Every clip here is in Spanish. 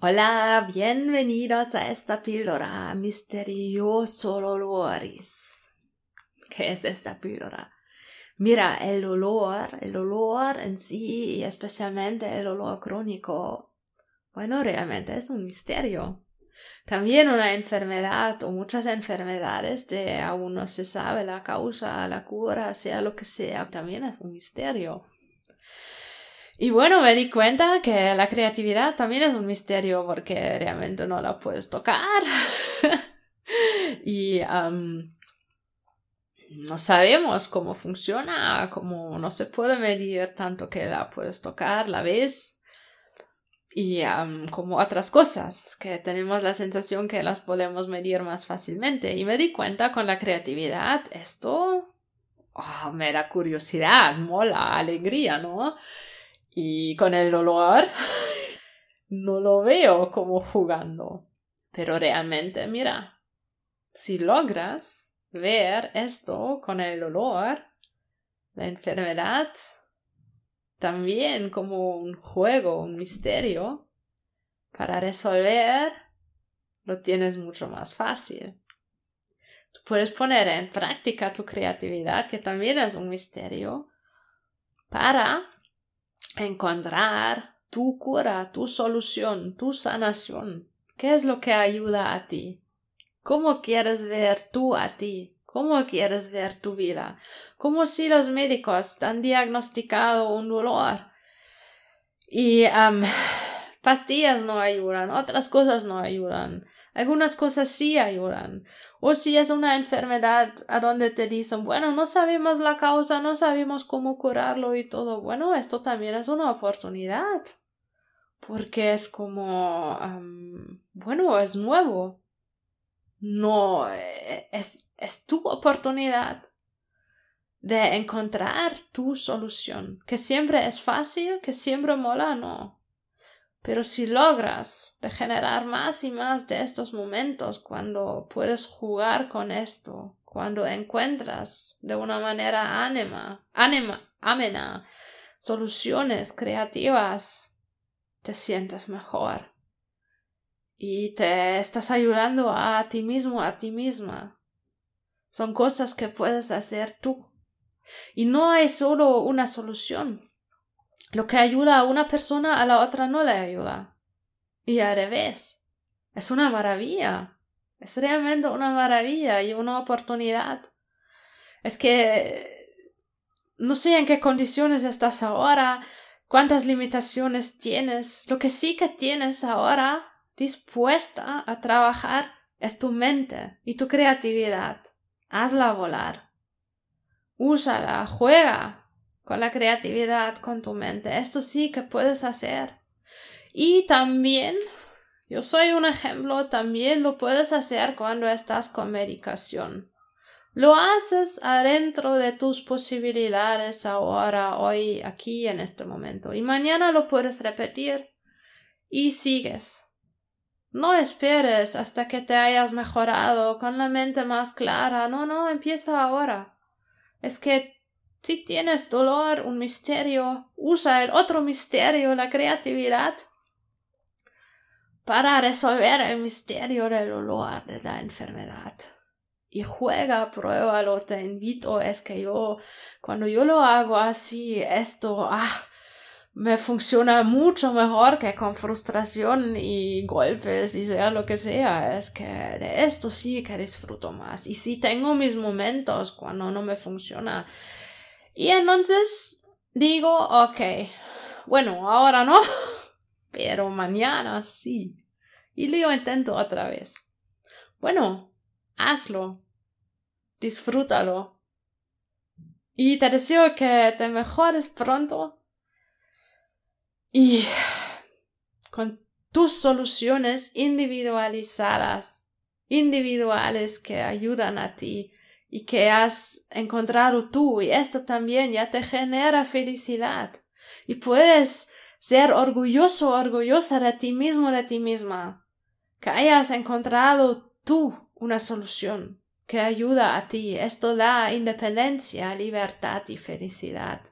Hola, bienvenidos a esta píldora misterioso olores. ¿Qué es esta píldora? Mira, el olor, el olor en sí y especialmente el olor crónico, bueno, realmente es un misterio. También una enfermedad o muchas enfermedades de aún no se sabe la causa, la cura, sea lo que sea, también es un misterio. Y bueno, me di cuenta que la creatividad también es un misterio porque realmente no la puedes tocar. y no sabemos cómo funciona, cómo no se puede medir tanto que la puedes tocar, la ves. Y como otras cosas que tenemos la sensación que las podemos medir más fácilmente. Y me di cuenta con la creatividad, esto oh, me da curiosidad, mola, alegría, ¿no? Y con el olor no lo veo como jugando. Pero realmente, mira, si logras ver esto con el olor, la enfermedad, también como un juego, un misterio, para resolver, lo tienes mucho más fácil. Tú puedes poner en práctica tu creatividad, que también es un misterio, para encontrar tu cura, tu solución, tu sanación. ¿Qué es lo que ayuda a ti? ¿Cómo quieres ver tú a ti? ¿Cómo quieres ver tu vida? Como si los médicos han diagnosticado un dolor y pastillas no ayudan, otras cosas no ayudan. Algunas cosas sí ayudan. O si es una enfermedad a donde te dicen, bueno, no sabemos la causa, no sabemos cómo curarlo y todo. Bueno, esto también es una oportunidad. Porque es como, bueno, es nuevo. No, eh, es, es tu oportunidad de encontrar tu solución. Que siempre es fácil, que siempre mola, no. Pero si logras de generar más y más de estos momentos cuando puedes jugar con esto, cuando encuentras de una manera ánima, ánima, amena, soluciones creativas, te sientes mejor y te estás ayudando a ti mismo, a ti misma. Son cosas que puedes hacer tú. Y no hay solo una solución. Lo que ayuda a una persona a la otra no le ayuda. Y al revés. Es una maravilla. Es realmente una maravilla y una oportunidad. Es que no sé en qué condiciones estás ahora, cuántas limitaciones tienes. Lo que sí que tienes ahora dispuesta a trabajar es tu mente y tu creatividad. Hazla volar. Úsala, juega, con la creatividad, con tu mente. Esto sí que puedes hacer. Y también, yo soy un ejemplo, también lo puedes hacer cuando estás con medicación. Lo haces adentro de tus posibilidades ahora, hoy, aquí, en este momento. Y mañana lo puedes repetir y sigues. No esperes hasta que te hayas mejorado con la mente más clara. No, no, empieza ahora. Es que si tienes dolor, un misterio, usa el otro misterio, la creatividad, para resolver el misterio del dolor de la enfermedad. Y juega, pruébalo, te invito. Es que yo, cuando yo lo hago así, esto, ah, me funciona mucho mejor que con frustración y golpes y sea lo que sea. Es que de esto sí que disfruto más. Y si tengo mis momentos cuando no me funciona, y entonces digo, ok, bueno, ahora no, pero mañana sí. Y lo intento otra vez. Bueno, hazlo, disfrútalo. Y te deseo que te mejores pronto y con tus soluciones individualizadas, individuales que ayudan a ti y que has encontrado tú y esto también ya te genera felicidad. Y puedes ser orgulloso orgullosa de ti mismo de ti misma. Que hayas encontrado tú una solución que ayuda a ti. Esto da independencia libertad y felicidad.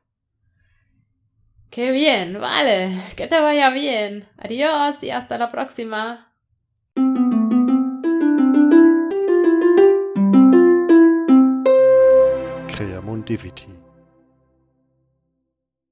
Qué bien, vale, que te vaya bien. Adiós y hasta la próxima. longevity